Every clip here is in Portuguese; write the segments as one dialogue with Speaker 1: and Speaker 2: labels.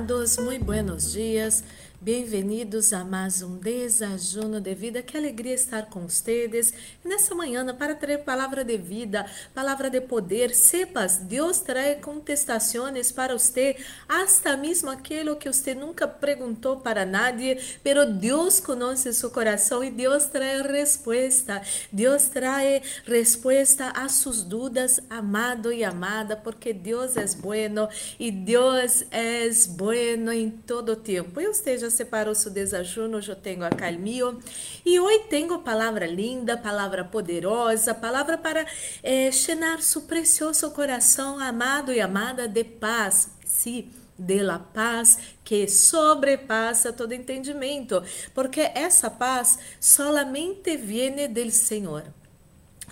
Speaker 1: amados, muito buenos dias. Bem-vindos a mais um desajuno de vida. Que alegria estar com vocês nessa manhã para trazer palavra de vida, palavra de poder. Sepas, Deus traz contestações para você, hasta mesmo aquilo que você nunca perguntou para nadie, pero Deus conhece seu coração e Deus traz resposta. Deus traz resposta a suas dúvidas, amado e amada, porque Deus é bueno e Deus é bueno em todo tempo. E esteja separou seu desajuno, hoje eu tenho a Calmio. E hoje tenho palavra linda, palavra poderosa, palavra para eh, llenar seu precioso coração, amado e amada, de paz. Sim, de la paz que sobrepassa todo entendimento, porque essa paz solamente viene del Senhor.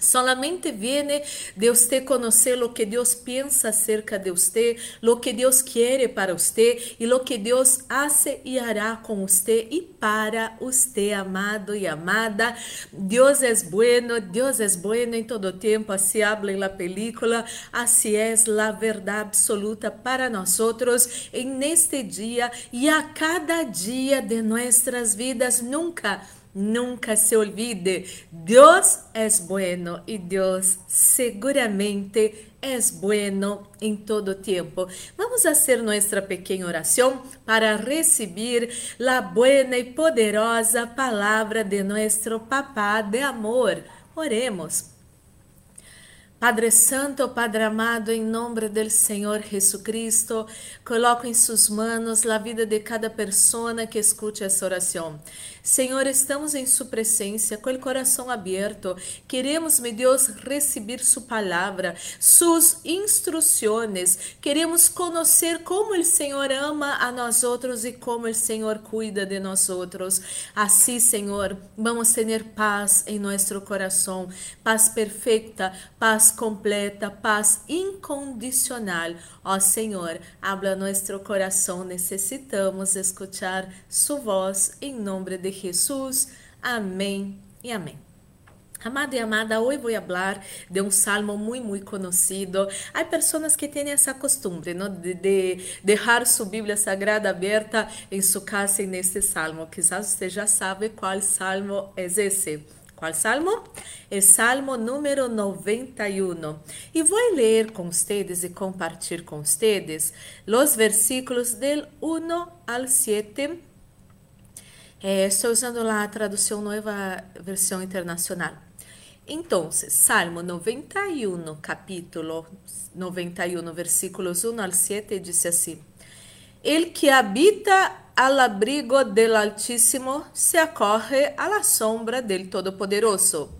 Speaker 1: Solamente viene de usted conocer lo que Dios piensa acerca de usted, lo que Dios quiere para usted y lo que Dios hace y hará con usted y para usted, amado y amada. Dios es bueno, Dios es bueno en todo tiempo, así habla en la película, así es la verdad absoluta para nosotros en este día y a cada día de nuestras vidas. Nunca Nunca se olvide, Deus é bueno e Deus seguramente é bueno em todo tempo. Vamos fazer nossa pequena oração para receber a buena e poderosa palavra de nosso Papá de amor. Oremos. Padre Santo, Padre amado, em nome do Senhor Jesucristo, coloco em suas mãos a vida de cada pessoa que escute essa oração. Senhor, estamos em Sua presença, com o coração aberto. Queremos, meu Deus, receber Sua palavra, Suas instruções. Queremos conhecer como o Senhor ama a nós outros e como o Senhor cuida de nós outros. Assim, Senhor, vamos ter paz em nosso coração, paz perfeita, paz completa, paz incondicional. Ó Senhor, habla nosso coração, necessitamos escutar Sua voz em nome de Jesus. Amém e amém. Amado e amada, hoje vou falar de um salmo muito, muito conhecido. Há pessoas que têm essa costumbre ¿no? de, de deixar sua Bíblia Sagrada aberta em sua casa neste salmo. Quizás você já sabe qual salmo é esse. Qual salmo? É salmo número 91. E vou ler com vocês e compartilhar com vocês os versículos del 1 al 7 é, estou usando lá a tradução nova versão internacional. Então, Salmo 91, capítulo 91, versículos 1 al 7, diz assim: El que habita al abrigo del Altíssimo se acorre a la sombra del Todopoderoso.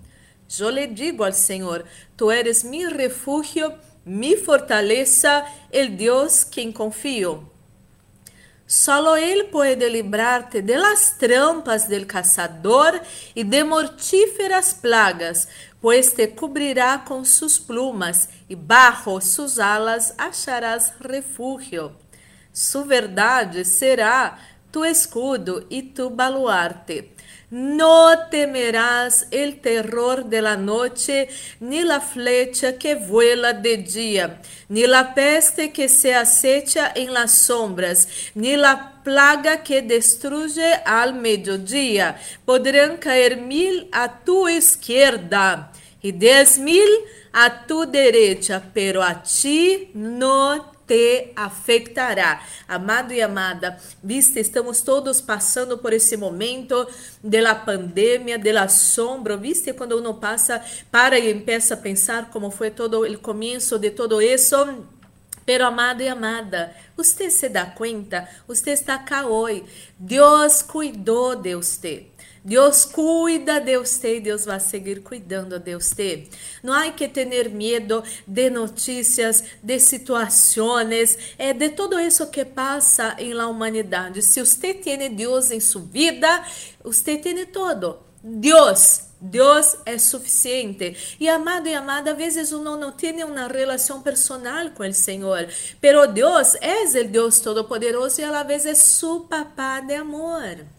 Speaker 1: Yo le digo al Senhor: Tu eres mi refugio, mi fortaleza, el Dios quem confío. Solo Ele pode livrar-te de las trampas del caçador e de mortíferas plagas, pois te cobrirá com suas plumas e bajo suas alas acharás refúgio. Sua verdade será tu escudo e tu baluarte. No temerás el terror de la noche, ni la flecha que vuela de día, ni la peste que se acecha en las sombras, ni la plaga que destruye al mediodía. Podrán caer mil a tu izquierda y diez mil a tu derecha, pero a ti no te afetará. Amado e amada, viste, estamos todos passando por esse momento de la pandemia, de la sombra, viste, quando uno passa, para e empieza a pensar como foi todo o começo de todo isso. Pero amado e amada, você se dá conta? Você está cá hoje. Deus cuidou de você. Deus cuida de você e Deus vai seguir cuidando de você. Não há que ter medo de notícias, de situações, é, de tudo isso que passa em la humanidade. Se você tem Deus em sua vida, você tem todo. Deus Deus é suficiente. E amado e amada, às vezes uno não tem uma relação personal com o Senhor, pero Deus é o Deus Todo-Poderoso e a la vez é su papá de amor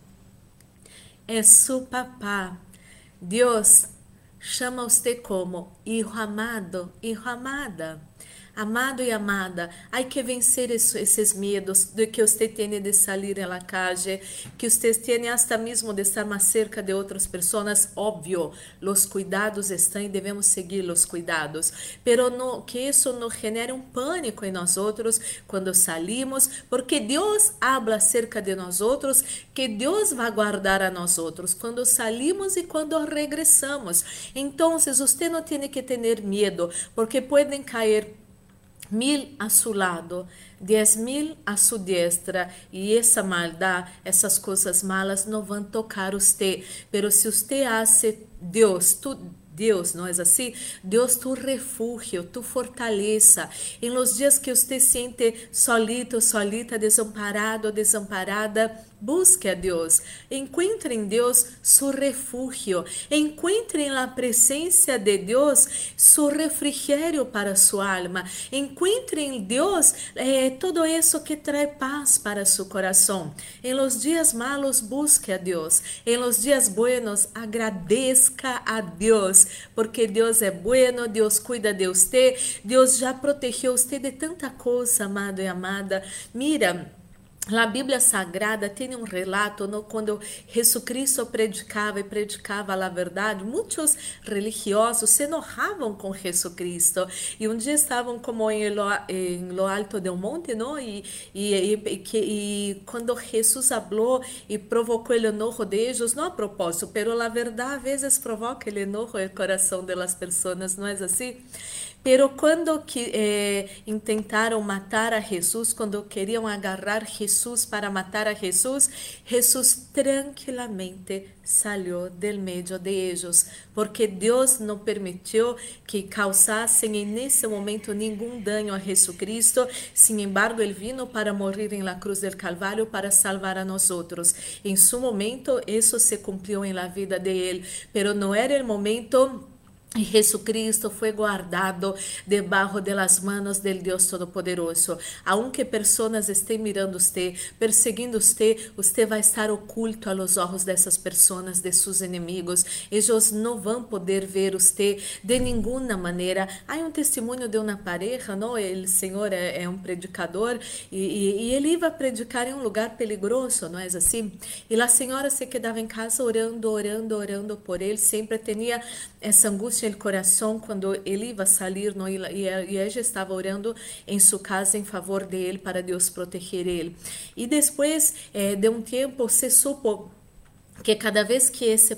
Speaker 1: é su papá. Deus chama você como hijo amado, hijo amada. Amado e amada, há que vencer esses medos de que você tem de sair à calle, que você tem hasta mesmo de estar mais cerca de outras pessoas. Óbvio, os cuidados estão e devemos seguir os cuidados, pero no, que isso não genere um pânico em nós outros quando salimos, porque Deus habla acerca de nós outros, que Deus vai guardar a nós outros quando salimos e quando regressamos. Então, você não tem que ter medo, porque podem cair mil a seu lado, dez mil a sua destra, e essa maldade, essas coisas malas não vão tocar você. Pero se você hace Deus, tu, Deus, não é assim? Deus, tu refúgio, tu fortaleza. Em los dias que você se sente solito, solita, desamparado, desamparada, Busque a Deus, encontre em Deus seu refúgio, encontre na presença de Deus seu refrigério para sua alma, encontre em Deus eh, todo isso que traz paz para seu coração. Em los dias malos, busque a Deus, em los dias buenos, agradeça a Deus, porque Deus é bueno, Deus cuida de você, Deus já protegeu você de tanta coisa, amado e amada. Mira, a Bíblia Sagrada tem um relato no, quando Jesus Cristo predicava e predicava a verdade, muitos religiosos se enojavam com Jesus Cristo e um dia estavam como em lo, em lo alto de um monte, não? E, e, e, que, e quando Jesus falou e provocou o enojo de eles, não a propósito, pero a verdade às vezes provoca o enojo no coração das pessoas, não é assim? Pero quando que, eh, matar a Jesus, quando queriam agarrar Jesus para matar a Jesus, Jesus tranquilamente saiu del meio de eles, porque Deus não permitiu que causassem nesse momento nenhum dano a Jesus Cristo. Sin embargo, ele vino para morrer em la cruz del Calvário para salvar a nós outros. Em seu momento, isso se cumpriu em la vida de ele, pero não era o momento Jesucristo foi guardado debaixo das manos del Deus Todo-Poderoso. Aunque pessoas estejam mirando você, perseguindo você, você vai estar oculto a los ojos dessas pessoas, de seus inimigos. Eles não vão poder ver você de nenhuma maneira. Há um testemunho de uma pareja, não? O Senhor é, é um predicador e, e, e, ele ia predicar em um lugar peligroso, não é assim? E a senhora se quedava em casa orando, orando, orando por ele. Sempre tinha essa angústia no coração quando ele ia sair no, e ela estava orando em sua casa em favor dele para Deus proteger ele. E depois eh, de um tempo supo que cada vez que esse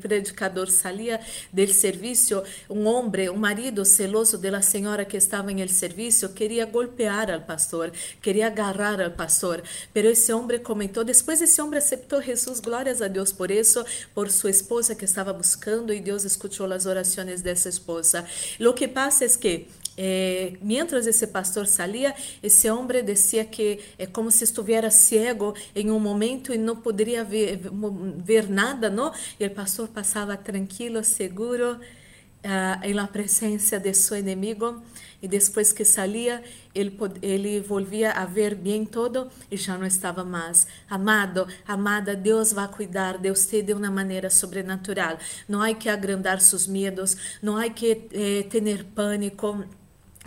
Speaker 1: predicador saía do serviço, um homem, um marido celoso da senhora que estava em el serviço, queria golpear al pastor, queria agarrar al pastor. Pero esse homem comentou, depois esse homem aceitou Jesus, glórias a Deus por isso, por sua esposa que estava buscando e Deus escutou as orações dessa esposa. Lo que passa é que eh, mientras esse pastor salia, esse homem dizia que é como se estivesse cego em um momento e não poderia ver, ver nada, não? E o pastor passava tranquilo, seguro, uh, em la presença de seu inimigo. E depois que salia, ele, ele volvia a ver bem todo e já não estava mais. Amado, amada, Deus vai cuidar de você de uma maneira sobrenatural. Não há que agrandar seus medos, não há que eh, ter pânico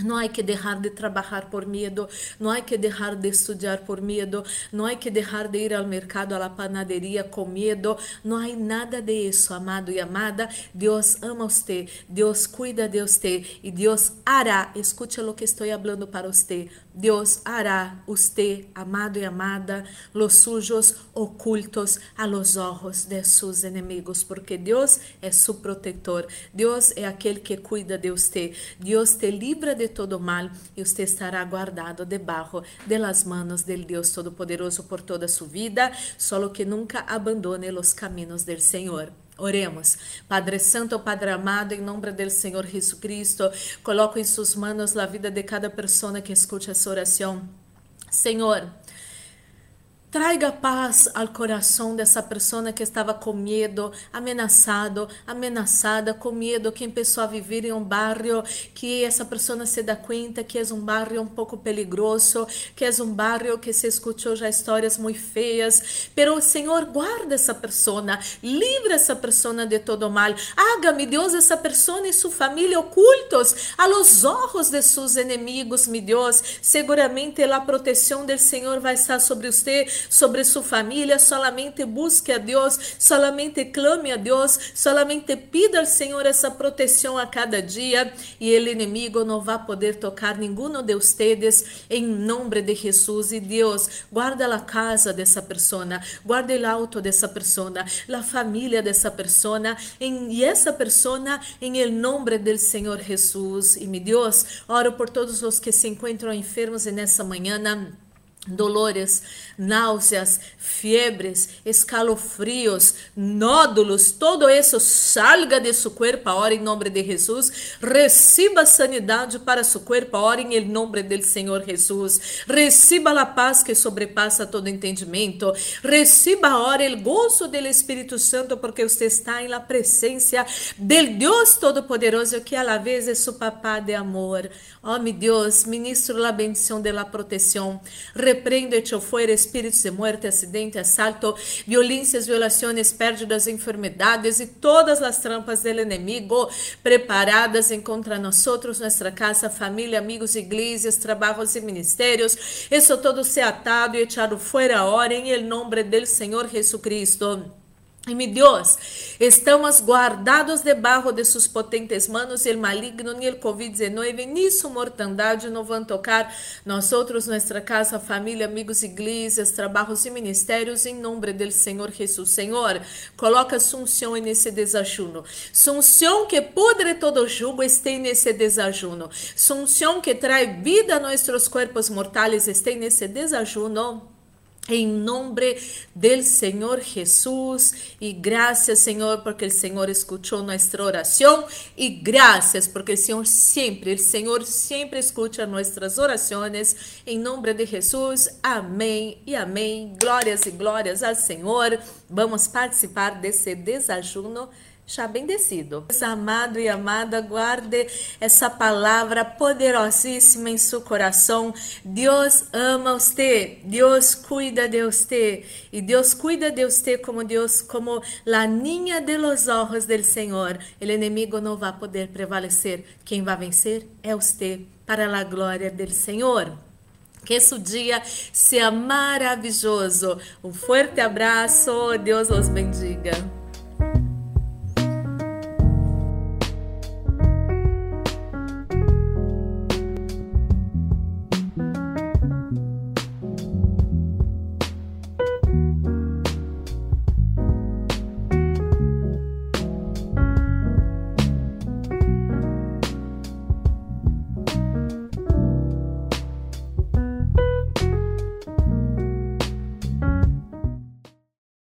Speaker 1: não há que deixar de trabalhar por medo, não há que deixar de estudar por medo, não há que deixar de ir ao mercado, à panaderia com medo, não há nada disso, amado e amada. Deus ama você, Deus cuida de você e Deus hará, escute o que estou falando para você, Deus hará você, amado e amada, los sujos ocultos a los ojos de seus inimigos, porque Deus é seu protetor, Deus é aquele que cuida de você, Deus te livra de todo mal e você estará guardado debaixo de las manos del Todo-Poderoso por toda sua vida, solo que nunca abandone los caminos del Senhor. Oremos. Padre Santo, Padre amado, em nome do Senhor Jesus Cristo, coloco em suas mãos a vida de cada pessoa que escute essa oração. Senhor, Traiga paz ao coração dessa pessoa que estava com medo, ameaçado, ameaçada, com medo, que começou a viver em um bairro que essa pessoa se dá conta que é um bairro um pouco perigoso, que é um bairro que se escutou já histórias muito feias. Pero o Senhor guarda essa pessoa, livra essa pessoa de todo mal. Haga-me Deus essa pessoa e sua família ocultos a los ojos de seus inimigos, meu Deus. Seguramente a proteção do Senhor vai estar sobre você sobre sua família, solamente busque a Deus, solamente clame a Deus, solamente pida ao Senhor essa proteção a cada dia e o inimigo não vai poder tocar nenhum de vocês em nome de Jesus. E Deus guarda a casa dessa pessoa, guarda o auto dessa pessoa, a família dessa pessoa e essa pessoa em nome do Senhor Jesus. E meu Deus oro por todos os que se encontram enfermos nessa manhã dolores, náuseas, fiebres, escalofrios, nódulos, todo isso salga de seu corpo agora em nome de Jesus. Receba sanidade para seu corpo agora em nome do Senhor Jesus. Receba a paz que sobrepassa todo entendimento. Receba agora o gozo do Espírito Santo porque você está em la presença del Deus Todo-Poderoso que a la vez é seu papá de amor. Oh, meu Deus, ministro la bendição de la proteção. Reprende-te fuera espíritos de muerte, acidente, assalto, violências, violações, pérdidas, enfermedades e todas as trampas do inimigo preparadas em contra nós, nossa casa, família, amigos, igrejas, trabalhos e ministérios. Isso todo se atado e echado fora ahora em nome do Senhor Jesucristo. E meu Deus, estamos guardados debaixo de suas potentes manos, e o maligno nem o Covid-19, nem sua mortandade não vão tocar nós outros, nossa casa, família, amigos, igrejas, trabalhos e ministérios, em nome do Senhor Jesus. Senhor, coloca sunção nesse desajuno. Sunção que pudre todo jugo esteja nesse desajuno. Sunção que traz vida a nossos corpos mortais esteja nesse desajuno em nome do Senhor Jesus e graças Senhor porque o Senhor escutou nossa oração e graças porque o Senhor sempre, o Senhor sempre escuta nossas orações em nome de Jesus. Amém e amém. Glórias e glórias ao Senhor. Vamos participar desse desajuno já bendecido. Amado e amada, guarde essa palavra poderosíssima em seu coração. Deus ama você, Deus cuida de você e Deus cuida de você como Deus, como a niña de los ojos del Senhor. O inimigo não vai poder prevalecer. Quem vai vencer é você, para a glória do Senhor. Que esse dia seja maravilhoso. Um forte abraço. Deus os bendiga.